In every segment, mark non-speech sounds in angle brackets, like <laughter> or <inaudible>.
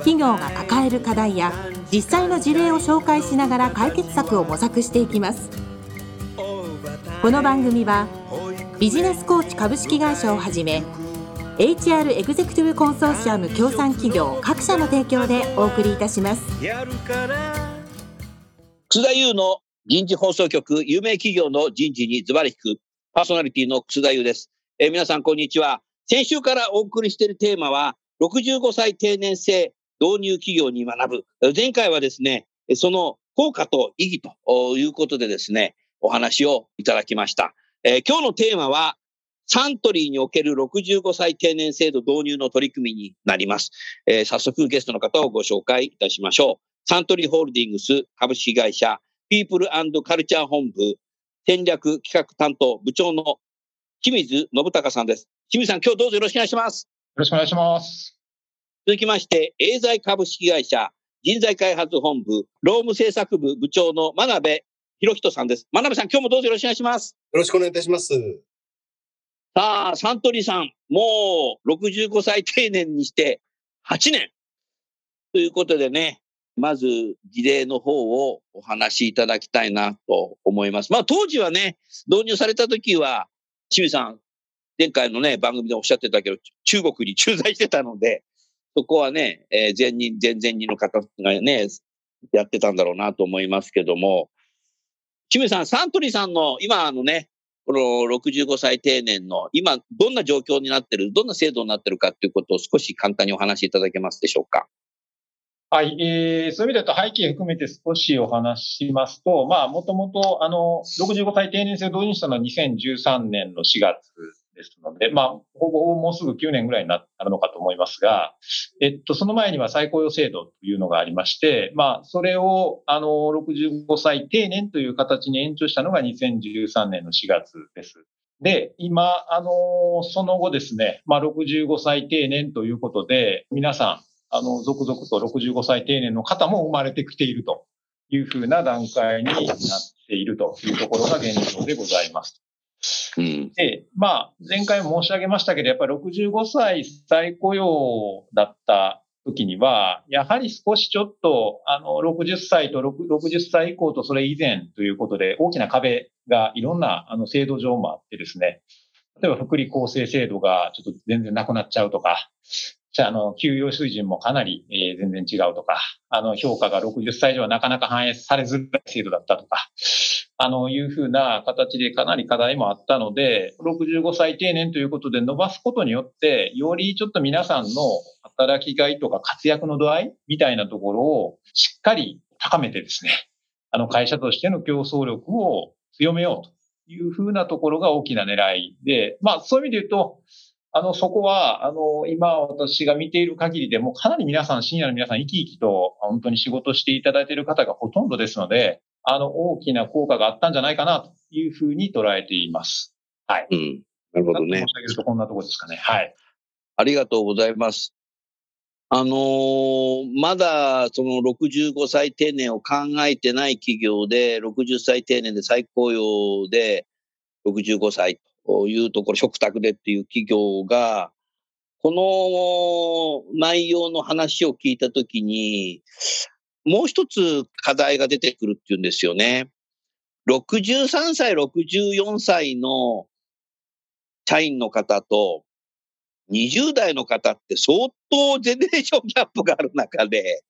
企業が抱える課題や実際の事例を紹介しながら解決策を模索していきます。この番組はビジネスコーチ株式会社をはじめ HR エグゼクティブコンソーシアム協賛企業各社の提供でお送りいたします。楠田優の人事放送局有名企業の人事にズバリ聞くパーソナリティの楠田優です、えー、皆さんこんにちは。先週からお送りしているテーマは65歳定年制導入企業に学ぶ。前回はですね、その効果と意義ということでですね、お話をいただきました。えー、今日のテーマは、サントリーにおける65歳定年制度導入の取り組みになります。えー、早速ゲストの方をご紹介いたしましょう。サントリーホールディングス株式会社ピープルカルチャー本部戦略企画担当部長の清水信孝さんです。清水さん、今日どうぞよろしくお願いします。よろしくお願いします。続きまして、エーザイ株式会社人材開発本部労務政策部部長の真鍋博人さんです。真鍋さん、今日もどうぞよろしくお願いします。よろしくお願いいたします。さあ、サントリーさん、もう65歳定年にして8年。ということでね、まず事例の方をお話しいただきたいなと思います。まあ当時はね、導入された時は、清水さん、前回のね、番組でおっしゃってたけど、中国に駐在してたので、そこはね、えー、前任、前々任の方がね、やってたんだろうなと思いますけども、清水さん、サントリーさんの今あのね、この65歳定年の今どんな状況になってる、どんな制度になってるかということを少し簡単にお話しいただけますでしょうか？はい、えー、そういう意味で言うと背景含めて少しお話ししますと、まあ、もともと、あの、65歳定年制を導入したのは2013年の4月ですので、まあ、ほぼもうすぐ9年ぐらいになるのかと思いますが、えっと、その前には再雇用制度というのがありまして、まあ、それを、あの、65歳定年という形に延長したのが2013年の4月です。で、今、あの、その後ですね、まあ、65歳定年ということで、皆さん、あの、続々と65歳定年の方も生まれてきているというふうな段階になっているというところが現状でございます。で、まあ、前回申し上げましたけど、やっぱり65歳再雇用だった時には、やはり少しちょっと、あの、60歳と60歳以降とそれ以前ということで、大きな壁がいろんな、あの、制度上もあってですね、例えば福利厚生制度がちょっと全然なくなっちゃうとか、じゃあ、の、給与水準もかなり、えー、全然違うとか、あの、評価が60歳以上はなかなか反映されづらい制度だったとか、あの、いうふうな形でかなり課題もあったので、65歳定年ということで伸ばすことによって、よりちょっと皆さんの働きがいとか活躍の度合いみたいなところをしっかり高めてですね、あの、会社としての競争力を強めようというふうなところが大きな狙いで、まあ、そういう意味で言うと、あの、そこは、あの、今私が見ている限りでもかなり皆さん、深夜の皆さん生き生きと本当に仕事していただいている方がほとんどですので、あの、大きな効果があったんじゃないかなというふうに捉えています。はい。うん。なるほどね。申し上げるとこんなところですかね。はい。ありがとうございます。あのー、まだその65歳定年を考えてない企業で、60歳定年で再雇用で65歳というところ、食卓でっていう企業が、この内容の話を聞いたときに、もう一つ課題が出てくるっていうんですよね。63歳、64歳の社員の方と20代の方って相当ゼネレーションギャップがある中で、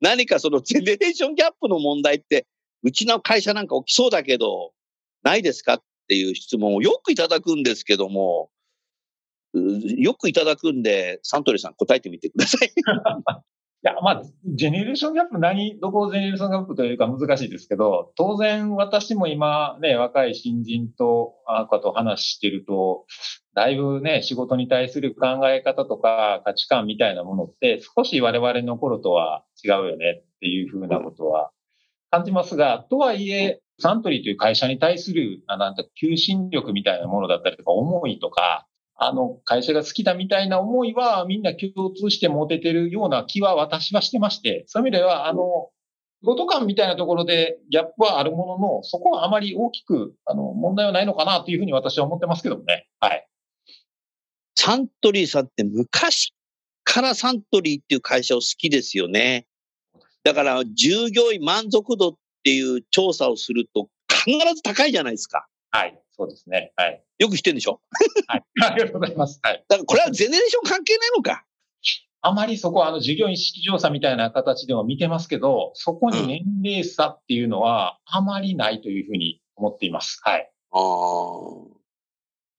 何かそのゼネレーションギャップの問題って、うちの会社なんか起きそうだけど、ないですかっていう質問をよくいただくんですけども、よくいただくんで、サントリーさん答えてみてください。<laughs> いや、まあ、ジェネレーションギャップ、何、どこをジェネレーションギャップというか難しいですけど、当然私も今ね、若い新人と、あかと話してると、だいぶね、仕事に対する考え方とか価値観みたいなものって少し我々の頃とは違うよねっていうふうなことは感じますが、とはいえ、サントリーという会社に対する、なんか求心力みたいなものだったりとか、思いとか、あの、会社が好きだみたいな思いはみんな共通して持ててるような気は私はしてまして、そういう意味では、あの、仕事感みたいなところでギャップはあるものの、そこはあまり大きく、あの、問題はないのかなというふうに私は思ってますけどもね。はい。サントリーさんって昔からサントリーっていう会社を好きですよね。だから従業員満足度っていう調査をすると必ず高いじゃないですか。はい。そうですね。はい。よく知ってるんでしょ？はい。<laughs> ありがとうございます。はい。だからこれはゼネレーション関係ないのか。あまりそこはあの従業員式調査みたいな形でも見てますけど、そこに年齢差っていうのはあまりないというふうに思っています。はい。ああ。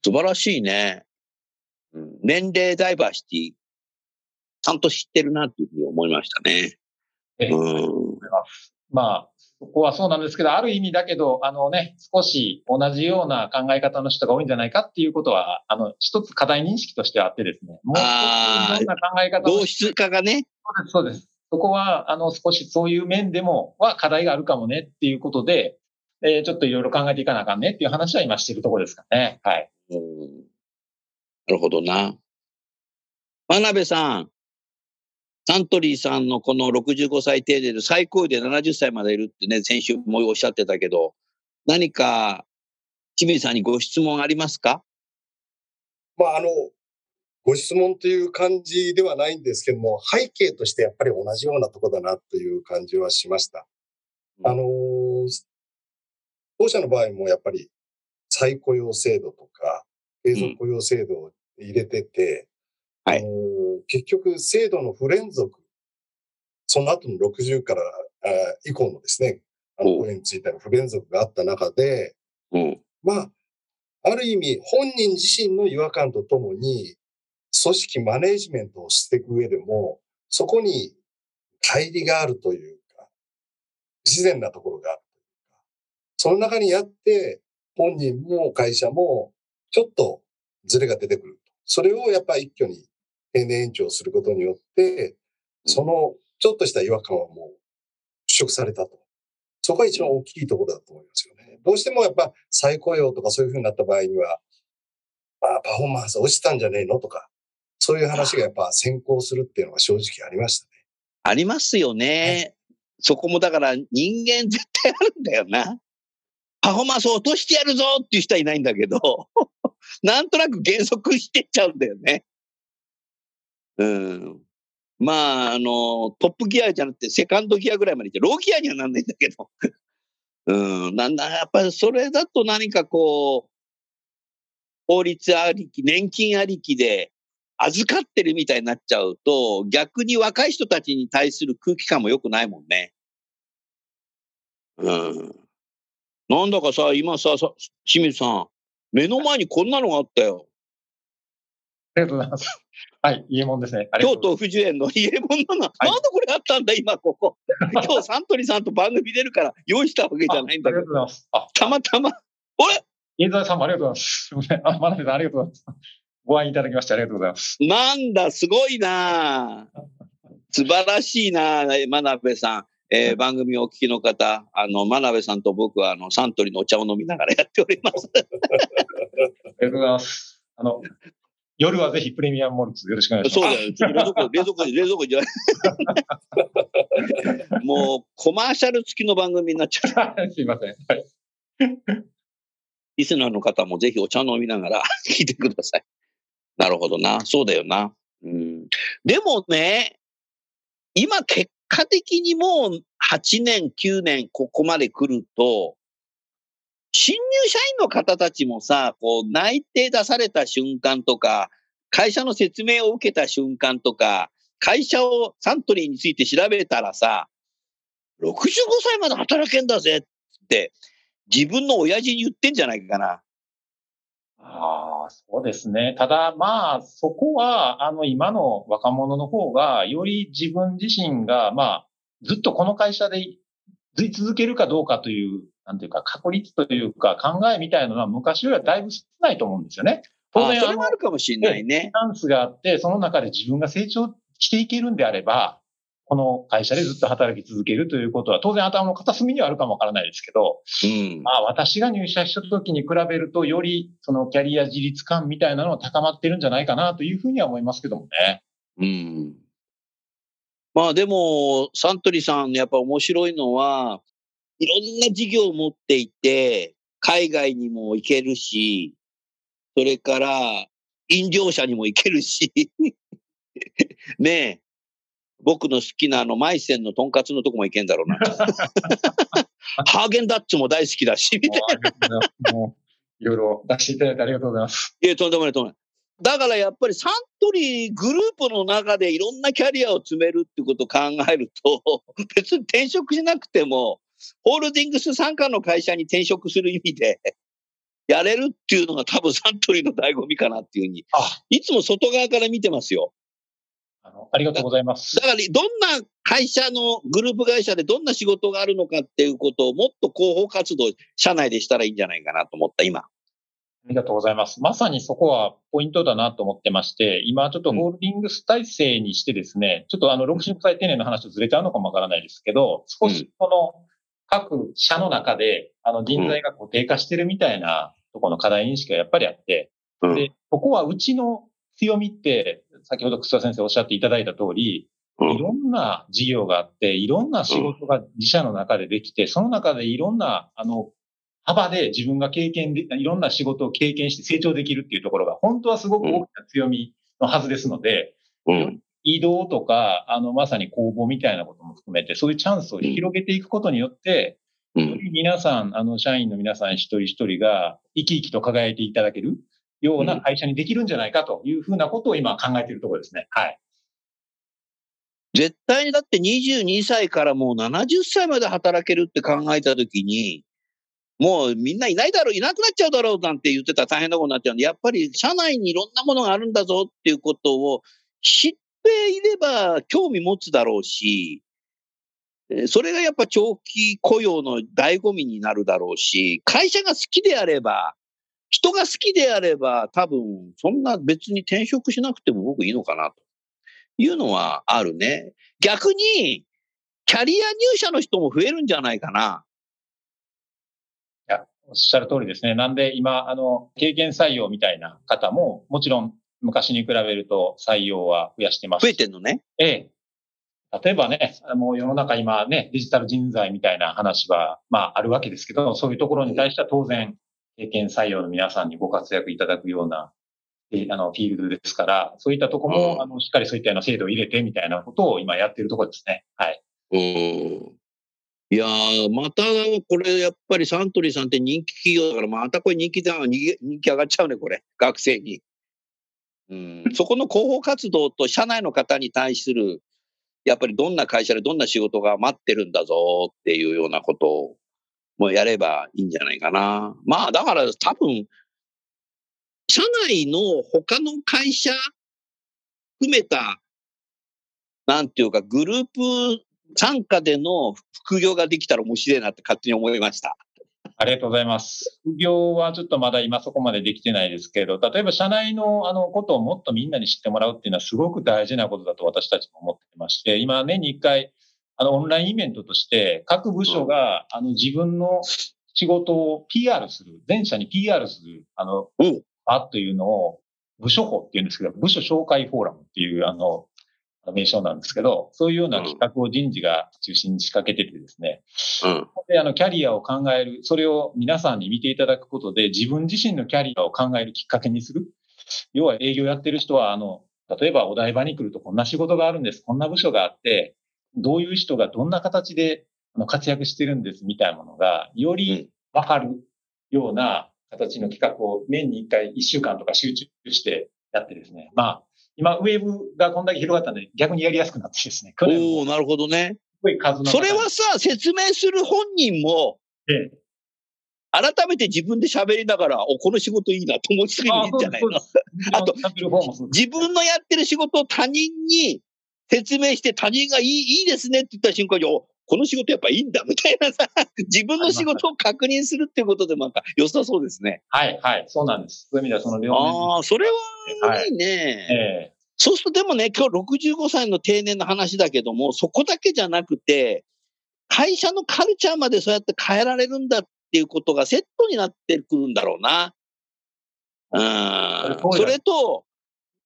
素晴らしいね。うん、年齢ダイバーシティ、ちゃんと知ってるなっていうふうに思いましたね。ええ、うん、まあ、そこはそうなんですけど、ある意味だけど、あのね、少し同じような考え方の人が多いんじゃないかっていうことは、あの、一つ課題認識としてあってですね、もう一ついろんな考え方同質化がね。そうです、そうです。そこは、あの、少しそういう面でも、は課題があるかもねっていうことで、えー、ちょっといろいろ考えていかなあかんねっていう話は今してるところですかね。はい。うん。なるほどな。真鍋さん。サントリーさんのこの65歳定年で最高位で70歳までいるってね、先週もおっしゃってたけど、何か、清水さんにご質問ありますか？まあ、あの、ご質問という感じではないんですけども、背景としてやっぱり同じようなとこだなという感じはしました。うん、あの、当社の場合もやっぱり再雇用制度とか、継続雇用制度を入れてて、はい、結局、制度の不連続、その後の60から以降のですね、あの、これについての不連続があった中で、うん、まあ、ある意味、本人自身の違和感とともに、組織マネージメントをしていく上でも、そこに乖離があるというか、不自然なところがあるというか、その中にあって、本人も会社もちょっとズレが出てくる。それをやっぱり一挙に定年延長することによって、そのちょっとした違和感はもう払拭されたと。そこが一番大きいところだと思いますよね。どうしてもやっぱ再雇用とかそういうふうになった場合には、まあ、パフォーマンス落ちたんじゃねえのとか、そういう話がやっぱ先行するっていうのが正直ありましたね。ありますよね。そこもだから人間絶対あるんだよな。パフォーマンスを落としてやるぞっていう人はいないんだけど、<laughs> なんとなく減速してっちゃうんだよね。うん。まあ、あの、トップギアじゃなくて、セカンドギアぐらいまで行って、ローギアにはなんないんだけど。<laughs> うん、なんだ、やっぱりそれだと何かこう、法律ありき、年金ありきで預かってるみたいになっちゃうと、逆に若い人たちに対する空気感も良くないもんね。うん。なんだかさ、今さ、さ清水さん、目の前にこんなのがあったよ。<laughs> ありがとうございます。はい、家門ですね。京都富士園の家門なの、はい、なんでこれあったんだ、今ここ。<laughs> 今日サントリーさんと番組出るから用意したわけじゃないんだけど。ありがとうございます。たまたま。あれ？飯沢さんもありがとうございます。すみません。あ、真鍋さんありがとうございます。ご愛いただきましてありがとうございます。なんだ、すごいな素晴らしいな真鍋さん。えー、番組をお聞きの方、あの、真鍋さんと僕は、あの、サントリーのお茶を飲みながらやっております。<laughs> ありがとうございます。あの、夜はぜひプレミアムモルツよろしくお願いします。そうだよ。<laughs> 冷蔵庫、冷蔵庫、冷蔵庫じゃない。もう、コマーシャル付きの番組になっちゃう。すいません。はい。リスナーの方もぜひお茶飲みながら <laughs> 聞いてください。なるほどな。そうだよな。うん、でもね、今結果的にもう8年、9年ここまで来ると、新入社員の方たちもさ、こう内定出された瞬間とか、会社の説明を受けた瞬間とか、会社をサントリーについて調べたらさ、65歳まで働けんだぜって、自分の親父に言ってんじゃないかな。ああ、そうですね。ただ、まあ、そこは、あの、今の若者の方が、より自分自身が、まあ、ずっとこの会社でずい続けるかどうかという、なんていうか、確率というか、考えみたいなのは昔よりはだいぶ少ないと思うんですよね。当然、それもあるかもしれないね。チャンスがあって、その中で自分が成長していけるんであれば、この会社でずっと働き続けるということは、当然頭の片隅にはあるかもわからないですけど、うん、まあ私が入社した時に比べると、よりそのキャリア自立感みたいなのは高まってるんじゃないかなというふうには思いますけどもね。うん。まあでも、サントリーさんやっぱ面白いのは、いろんな事業を持っていて、海外にも行けるし、それから、飲料車にも行けるし、<laughs> ねえ、僕の好きなあの、マイセンのとんかつのとこも行けんだろうな。<laughs> ハーゲンダッツも大好きだし、みたいな。もう、いろいろ出していただいてありがとうございます。いや、とんでもない、とんでもない。だからやっぱりサントリーグループの中でいろんなキャリアを積めるってことを考えると、別に転職しなくても、ホールディングス傘下の会社に転職する意味で、<laughs> やれるっていうのが多分サントリーの醍醐味かなっていうふうに、いつも外側から見てますよ。あのありがとうございます。だから、どんな会社のグループ会社でどんな仕事があるのかっていうことをもっと広報活動、社内でしたらいいんじゃないかなと思った、今。ありがとうございます。まさにそこはポイントだなと思ってまして、今ちょっとホールディングス体制にしてですね、うん、ちょっとあの、60歳定年の話とずれちゃうのかもわからないですけど、少しこの各社の中で、あの、人材が固定化してるみたいなところの課題認識がやっぱりあって、で、ここはうちの強みって、先ほど草先生おっしゃっていただいた通り、いろんな事業があって、いろんな仕事が自社の中でできて、その中でいろんな、あの、幅で自分が経験で、いろんな仕事を経験して成長できるっていうところが、本当はすごく大きな強みのはずですので、うん、移動とか、あの、まさに公募みたいなことも含めて、そういうチャンスを広げていくことによって、うん、皆さん、あの、社員の皆さん一人一人が生き生きと輝いていただけるような会社にできるんじゃないかというふうなことを今考えているところですね。はい。絶対にだって22歳からもう70歳まで働けるって考えたときに、もうみんないないだろう、いなくなっちゃうだろうなんて言ってたら大変なことになっちゃうんで、やっぱり社内にいろんなものがあるんだぞっていうことを知っていれば興味持つだろうし、それがやっぱ長期雇用の醍醐味になるだろうし、会社が好きであれば、人が好きであれば、多分、そんな別に転職しなくても僕いいのかなというのはあるね。逆に、キャリア入社の人も増えるんじゃないかな。いや、おっしゃる通りですね。なんで今、あの、経験採用みたいな方も、もちろん昔に比べると採用は増やしてます。増えてんのね。ええ。例えばね、もう世の中今ね、デジタル人材みたいな話は、まああるわけですけど、そういうところに対しては当然、経験採用の皆さんにご活躍いただくような、あの、フィールドですから、そういったとこも、あの、しっかりそういったような制度を入れてみたいなことを今やっているところですね。はい。うん。いやまた、これ、やっぱりサントリーさんって人気企業だから、またこれ人気だ、人気上がっちゃうね、これ。学生に。うん。そこの広報活動と社内の方に対する、やっぱりどんな会社でどんな仕事が待ってるんだぞっていうようなことをもやればいいんじゃないかな。まあ、だから多分、社内の他の会社含めた、なんていうか、グループ参加での副業ができたら面白いなって勝手に思いました。ありがとうございます。副業はちょっとまだ今そこまでできてないですけど、例えば社内のあのことをもっとみんなに知ってもらうっていうのはすごく大事なことだと私たちも思ってまして、今年に1回あの、オンラインイベントとして、各部署が、あの、自分の仕事を PR する、全社に PR する、あの、あというのを、部署法っていうんですけど、部署紹介フォーラムっていう、あの、名称なんですけど、そういうような企画を人事が中心に仕掛けててですね、うん、で、あの、キャリアを考える、それを皆さんに見ていただくことで、自分自身のキャリアを考えるきっかけにする。要は営業やってる人は、あの、例えばお台場に来るとこんな仕事があるんです、こんな部署があって、どういう人がどんな形で活躍してるんです。みたいなものが、よりわかるような形の企画を年に1回1週間とか集中してやってですね。まあ、今、ウェーブがこんだけ広がったんで、逆にやりやすくなってですね。おおなるほどね。それはさ、説明する本人も、ええ、改めて自分で喋りながら、お、この仕事いいなと思いつくのいいんじゃないの？あと自分のやってる仕事を他人に説明して他人がいい、いいですねって言った瞬間に、お、この仕事やっぱいいんだみたいなさ、<laughs> 自分の仕事を確認するっていうことでなんか良さそうですね。はい、はい、そうなんです。そういう意味ではその両面。ああ、それはいいね。はいえーそうするとでもね、今日65歳の定年の話だけども、そこだけじゃなくて、会社のカルチャーまでそうやって変えられるんだっていうことがセットになってくるんだろうな。うん。それと、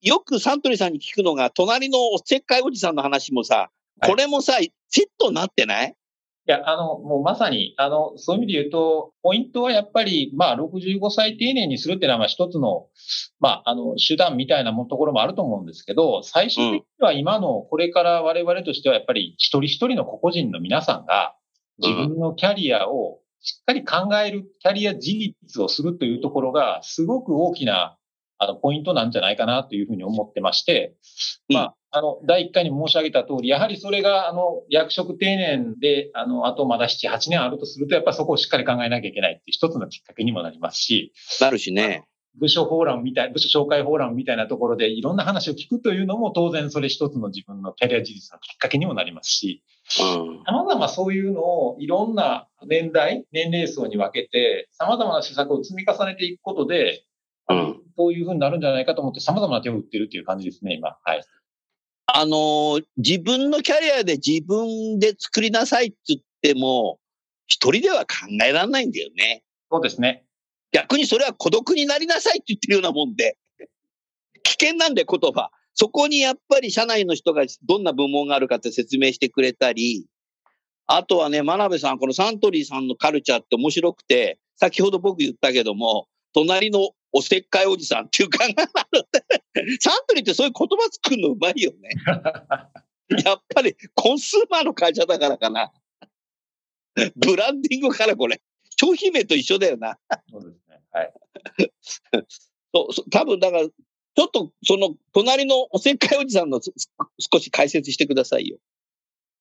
よくサントリーさんに聞くのが、隣のおせっかいおじさんの話もさ、これもさ、はい、セットになってない？いや、あの、もうまさに、あの、そういう意味で言うと、ポイントはやっぱり、まあ、65歳定年にするっていうのは、一つの、まあ、あの、手段みたいなもところもあると思うんですけど、最終的には今の、これから我々としては、やっぱり一人一人の個々人の皆さんが、自分のキャリアをしっかり考える、キャリア自立をするというところが、すごく大きな、あの、ポイントなんじゃないかなというふうに思ってまして、まあ、あの、第1回に申し上げた通り、やはりそれが、あの、役職定年で、あの、あとまだ7、8年あるとすると、やっぱりそこをしっかり考えなきゃいけないっていう一つのきっかけにもなりますし。なるしね。部署フォーラムみたい、部署紹介フォーラムみたいなところでいろんな話を聞くというのも当然それ一つの自分のキャリア自立のきっかけにもなりますし、様々そういうのをいろんな年代、年齢層に分けて、様々な施策を積み重ねていくことで、うん、そういうふうになるんじゃないかと思って様々な手を打ってるっていう感じですね、今。はい。あのー、自分のキャリアで自分で作りなさいって言っても、一人では考えられないんだよね。そうですね。逆にそれは孤独になりなさいって言ってるようなもんで、危険なんで言葉。そこにやっぱり社内の人がどんな部門があるかって説明してくれたり、あとはね、真鍋さん、このサントリーさんのカルチャーって面白くて、先ほど僕言ったけども、隣のおせっかいおじさんっていう考えがあるサントリーってそういう言葉作るのうまいよね。<laughs> やっぱりコンスーマーの会社だからかな。ブランディングからこれ。商品名と一緒だよな。そうですね。はい。そう多分だから、ちょっとその隣のおせっかいおじさんの少し解説してくださいよ。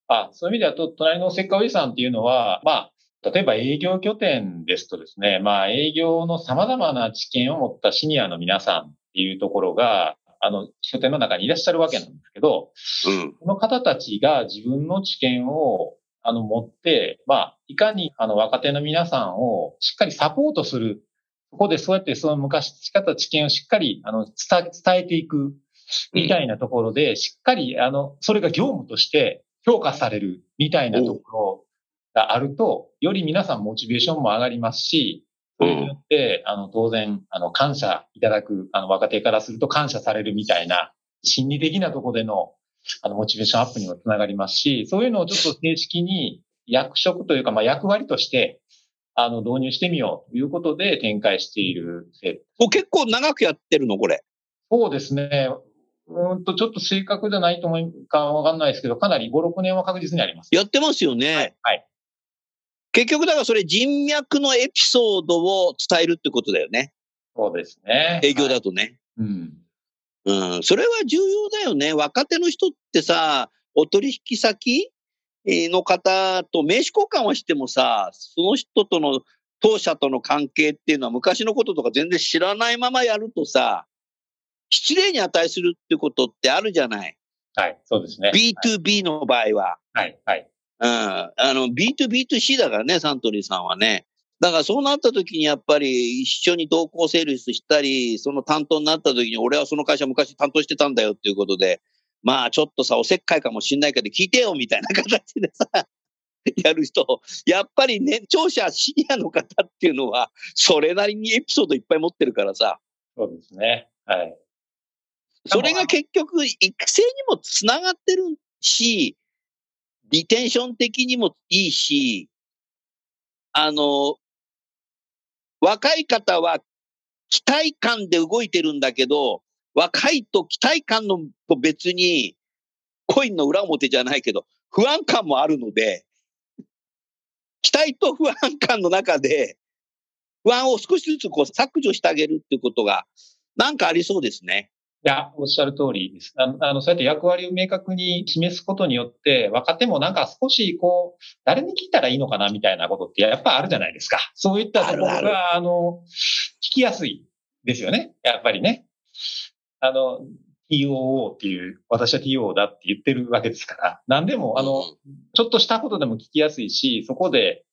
あ、そういう意味ではと、隣のおせっかいおじさんっていうのは、まあ、例えば営業拠点ですとですね、まあ営業の様々な知見を持ったシニアの皆さんっていうところが、あの、拠点の中にいらっしゃるわけなんですけど、うん、この方たちが自分の知見をあの、持って、まあ、いかに、あの、若手の皆さんをしっかりサポートする。そこでそうやってその昔培った知見をしっかり、あの、伝えていく、みたいなところで、しっかり、あの、それが業務として評価される、みたいなところがあると、より皆さんモチベーションも上がりますし、それによって、あの、当然、あの、感謝いただく、あの、若手からすると感謝されるみたいな、心理的なところでの、あの、モチベーションアップにもつながりますし、そういうのをちょっと正式に役職というか、まあ、役割として、あの、導入してみようということで展開している制度。結構長くやってるのこれ。そうですね。うんと、ちょっと正確じゃないと思うかわかんないですけど、かなり5、6年は確実にあります。やってますよね。はい。はい、結局、だからそれ人脈のエピソードを伝えるってことだよね。そうですね。営業だとね。はい、うん。うん、それは重要だよね。若手の人ってさ、お取引先の方と名刺交換はしてもさ、その人との当社との関係っていうのは昔のこととか全然知らないままやるとさ、失礼に値するってことってあるじゃない。はい、そうですね。B2B の場合は。はい、はい。うん。あの、B2B2C だからね、サントリーさんはね。だからそうなった時にやっぱり一緒に同行セールスしたり、その担当になった時に俺はその会社昔担当してたんだよっていうことで、まあちょっとさ、おせっかいかもしんないけど聞いてよみたいな形でさ、やる人、やっぱり年長者、シニアの方っていうのは、それなりにエピソードいっぱい持ってるからさ。そうですね。はい。それが結局、育成にもつながってるし、リテンション的にもいいし、あの、若い方は期待感で動いてるんだけど、若いと期待感のと別に、コインの裏表じゃないけど、不安感もあるので、期待と不安感の中で、不安を少しずつこう削除してあげるっていうことが、なんかありそうですね。や、おっしゃる通りです。あの、あのそうやって役割を明確に示すことによって、若手もなんか少しこう、誰に聞いたらいいのかなみたいなことってやっぱあるじゃないですか。そういったところが、あの、聞きやすいですよね。やっぱりね。あの、TOO っていう、私は TO だって言ってるわけですから、何でも、あの、ちょっとしたことでも聞きやすいし、そこで、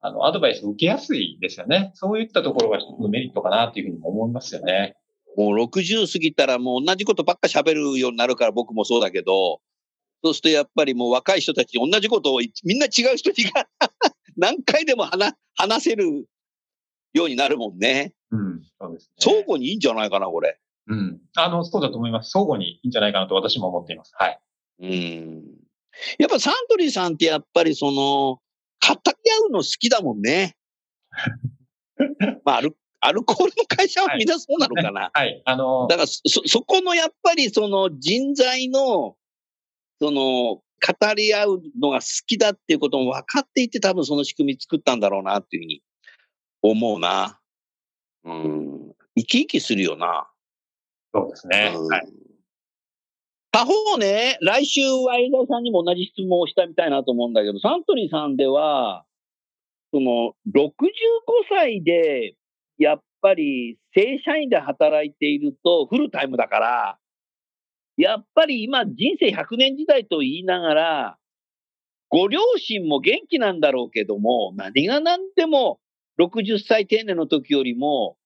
あの、アドバイスを受けやすいですよね。そういったところが一つのメリットかなっていうふうに思いますよね。もう60過ぎたらもう同じことばっか喋るようになるから僕もそうだけど、そうするとやっぱりもう若い人たち同じことをみんな違う人に <laughs> 何回でも話話せるようになるもんね。うん、そうですね。相互にいいんじゃないかな、これ。うん。あの、そうだと思います。相互にいいんじゃないかなと私も思っています。はい。うん。やっぱサントリーさんってやっぱりその、語り合うの好きだもんね。<laughs> まあ、アルアルコールの会社はみんなそうなのかな？はい。はい、あのー、だからそ、そこのやっぱりその人材の、その、語り合うのが好きだっていうことも分かっていて多分その仕組み作ったんだろうなっていうふうに思うな。うん。生き生きするよな。そうですね。うん、はい。他方ね、来週は江田さんにも同じ質問をしたみたいなと思うんだけど、サントリーさんでは、その、65歳で、やっぱり正社員で働いているとフルタイムだから、やっぱり今人生100年時代と言いながら、ご両親も元気なんだろうけども、何が何でも60歳定年の時よりも、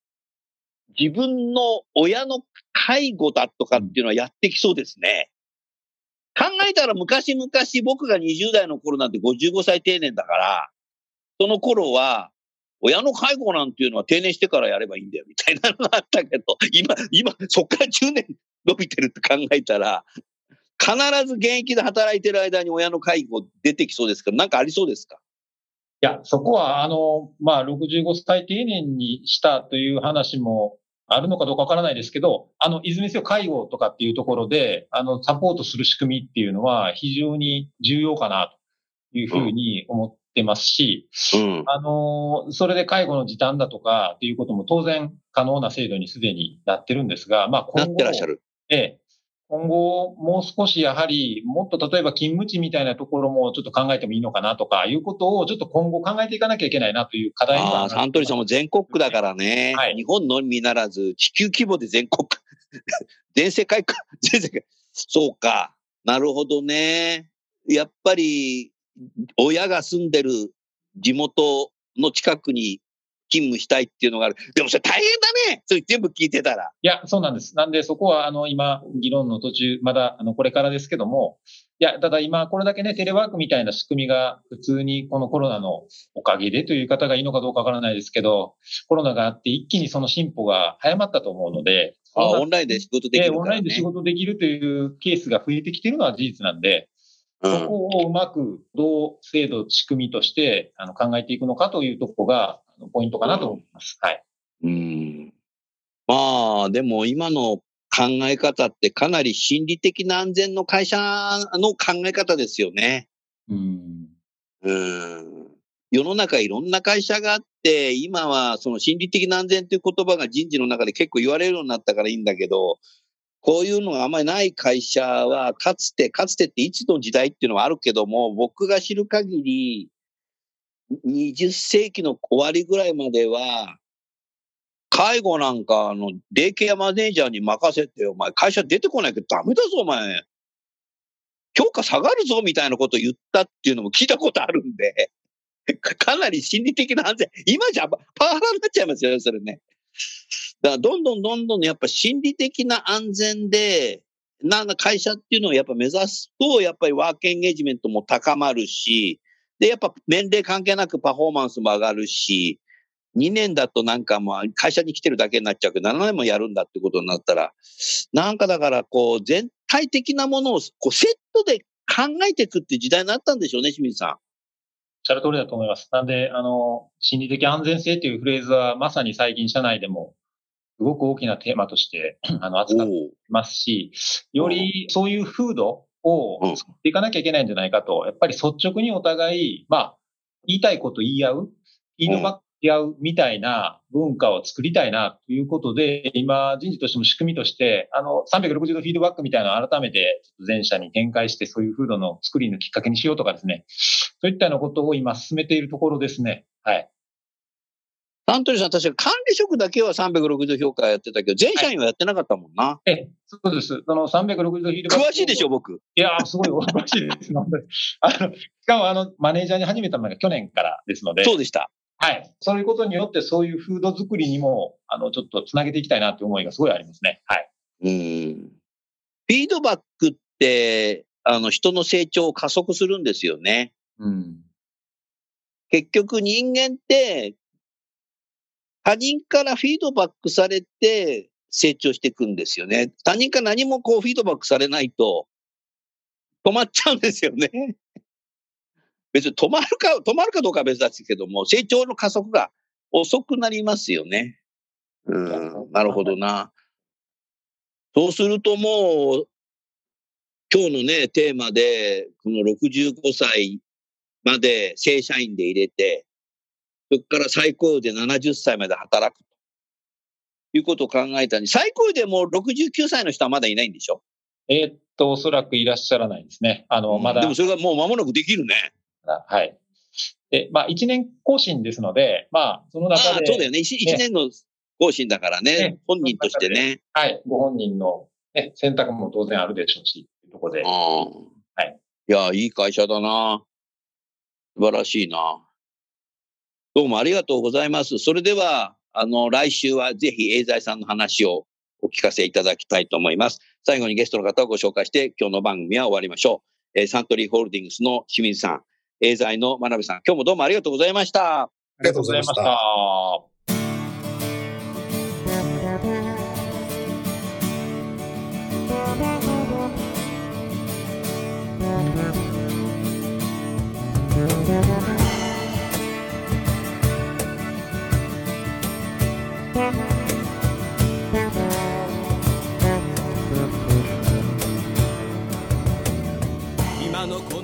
自分の親の介護だとかっていうのはやってきそうですね。考えたら昔々僕が20代の頃なんて55歳定年だから、その頃は、親の介護なんていうのは定年してからやればいいんだよみたいなのがあったけど、<laughs> 今、今、そっから10年伸びてるって考えたら、必ず現役で働いてる間に親の介護出てきそうですけど、なんかありそうですか？いや、そこは、あの、まあ、65歳定年にしたという話もあるのかどうかわからないですけど、あの、いずれにせよ介護とかっていうところで、あの、サポートする仕組みっていうのは非常に重要かなというふうに思ってますし、うん、あの、それで介護の時短だとかっていうことも当然可能な制度にすでになってるんですが、まあ今後。なってらっしゃる。ええ。今後、もう少しやはり、もっと例えば勤務地みたいなところもちょっと考えてもいいのかなとかいうことを、ちょっと今後考えていかなきゃいけないなという課題があサントリーさんも全国区だからね。はい、日本のみならず、地球規模で全国区。<laughs> 全世界区。全世界。そうか。なるほどね。やっぱり、親が住んでる地元の近くに勤務したいっていうのがある。でもそれ大変だねそれ全部聞いてたら。いや、そうなんです。なんでそこは、あの、今、議論の途中、まだ、あの、これからですけども、いや、ただ今、これだけね、テレワークみたいな仕組みが、普通にこのコロナのおかげでという方がいいのかどうかわからないですけど、コロナがあって一気にその進歩が早まったと思うので、あオンラインで仕事できる、ね、オンラインで仕事できるというケースが増えてきているのは事実なんで、そこをうまくどう制度、仕組みとしてあの考えていくのかというところがポイントかなと思います。はい。うん。まあ、でも今の考え方ってかなり心理的な安全の会社の考え方ですよね。うん。うん。世の中いろんな会社があって、今はその心理的な安全という言葉が人事の中で結構言われるようになったからいいんだけど、こういうのがあんまりない会社は、かつて、かつてっていつの時代っていうのはあるけども、僕が知る限り、20世紀の終わりぐらいまでは、介護なんか、あの、デイケアマネージャーに任せて、お前、会社出てこないけどダメだぞ、お前。評価下がるぞ、みたいなこと言ったっていうのも聞いたことあるんで、かなり心理的な安全。今じゃパワハラになっちゃいますよね、それね。だからどんどんどんどんやっぱ心理的な安全で、な会社っていうのをやっぱ目指すと、やっぱりワークエンゲージメントも高まるし、で、やっぱ年齢関係なくパフォーマンスも上がるし、2年だとなんかもう会社に来てるだけになっちゃうけど、7年もやるんだってことになったら、なんかだからこう全体的なものをこうセットで考えていくって時代になったんでしょうね、清水さん。おっしゃる通りだと思います。なんで、あの、心理的安全性というフレーズはまさに最近社内でもごく大きなテーマとして、<clears throat> あの、扱っていますし、よりそういう風土を作っていかなきゃいけないんじゃないかと、やっぱり率直にお互い、まあ、言いたいこと言い合う、フィードバッい合うみたいな文化を作りたいなということで、今人事としても仕組みとして、あの、360度フィードバックみたいなのを改めて全社に展開してそういう風土の作りのきっかけにしようとかですね、そういったようなことを今進めているところですね。はい。サントリーさん、確か管理職だけは360度評価やってたけど、全社員はやってなかったもんな。はい、え、そうです。その360度フィードバック。詳しいでしょ、僕。いやすごい詳しいです。<laughs> あの、しかも、あの、マネージャーに始めたのが去年からですので。そうでした。はい。そういうことによって、そういう風土作りにも、あの、ちょっとつなげていきたいなという思いがすごいありますね。はい。うん。フィードバックって、あの、人の成長を加速するんですよね。うん。結局人間って他人からフィードバックされて成長していくんですよね。他人から何もこうフィードバックされないと止まっちゃうんですよね。<laughs> 別に止まるか、止まるかどうかは別ですけども、成長の加速が遅くなりますよね。うん、なるほどな。そうするともう、今日のね、テーマで、この65歳まで正社員で入れて、そこから最高齢で70歳まで働くということを考えたに、最高齢でも69歳の人はまだいないんでしょ？えー、っと、おそらくいらっしゃらないですね。あの、まだ。でもそれがもう間もなくできるね。はい。で、まあ、1年更新ですので、まあ、その中で。そうだよね。1, 年の更新だからね。ね本人としてね。はい。ご本人の、ね、選択も当然あるでしょうし、というところで。はい。いや、いい会社だな。素晴らしいな。どうもありがとうございます。それでは、あの、来週はぜひ、エーザイさんの話をお聞かせいただきたいと思います。最後にゲストの方をご紹介して、今日の番組は終わりましょう。えー、サントリーホールディングスの清水さん、エーザイの真鍋さん、今日もどうもありがとうございました。ありがとうございました。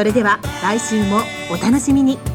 それでは来週もお楽しみに。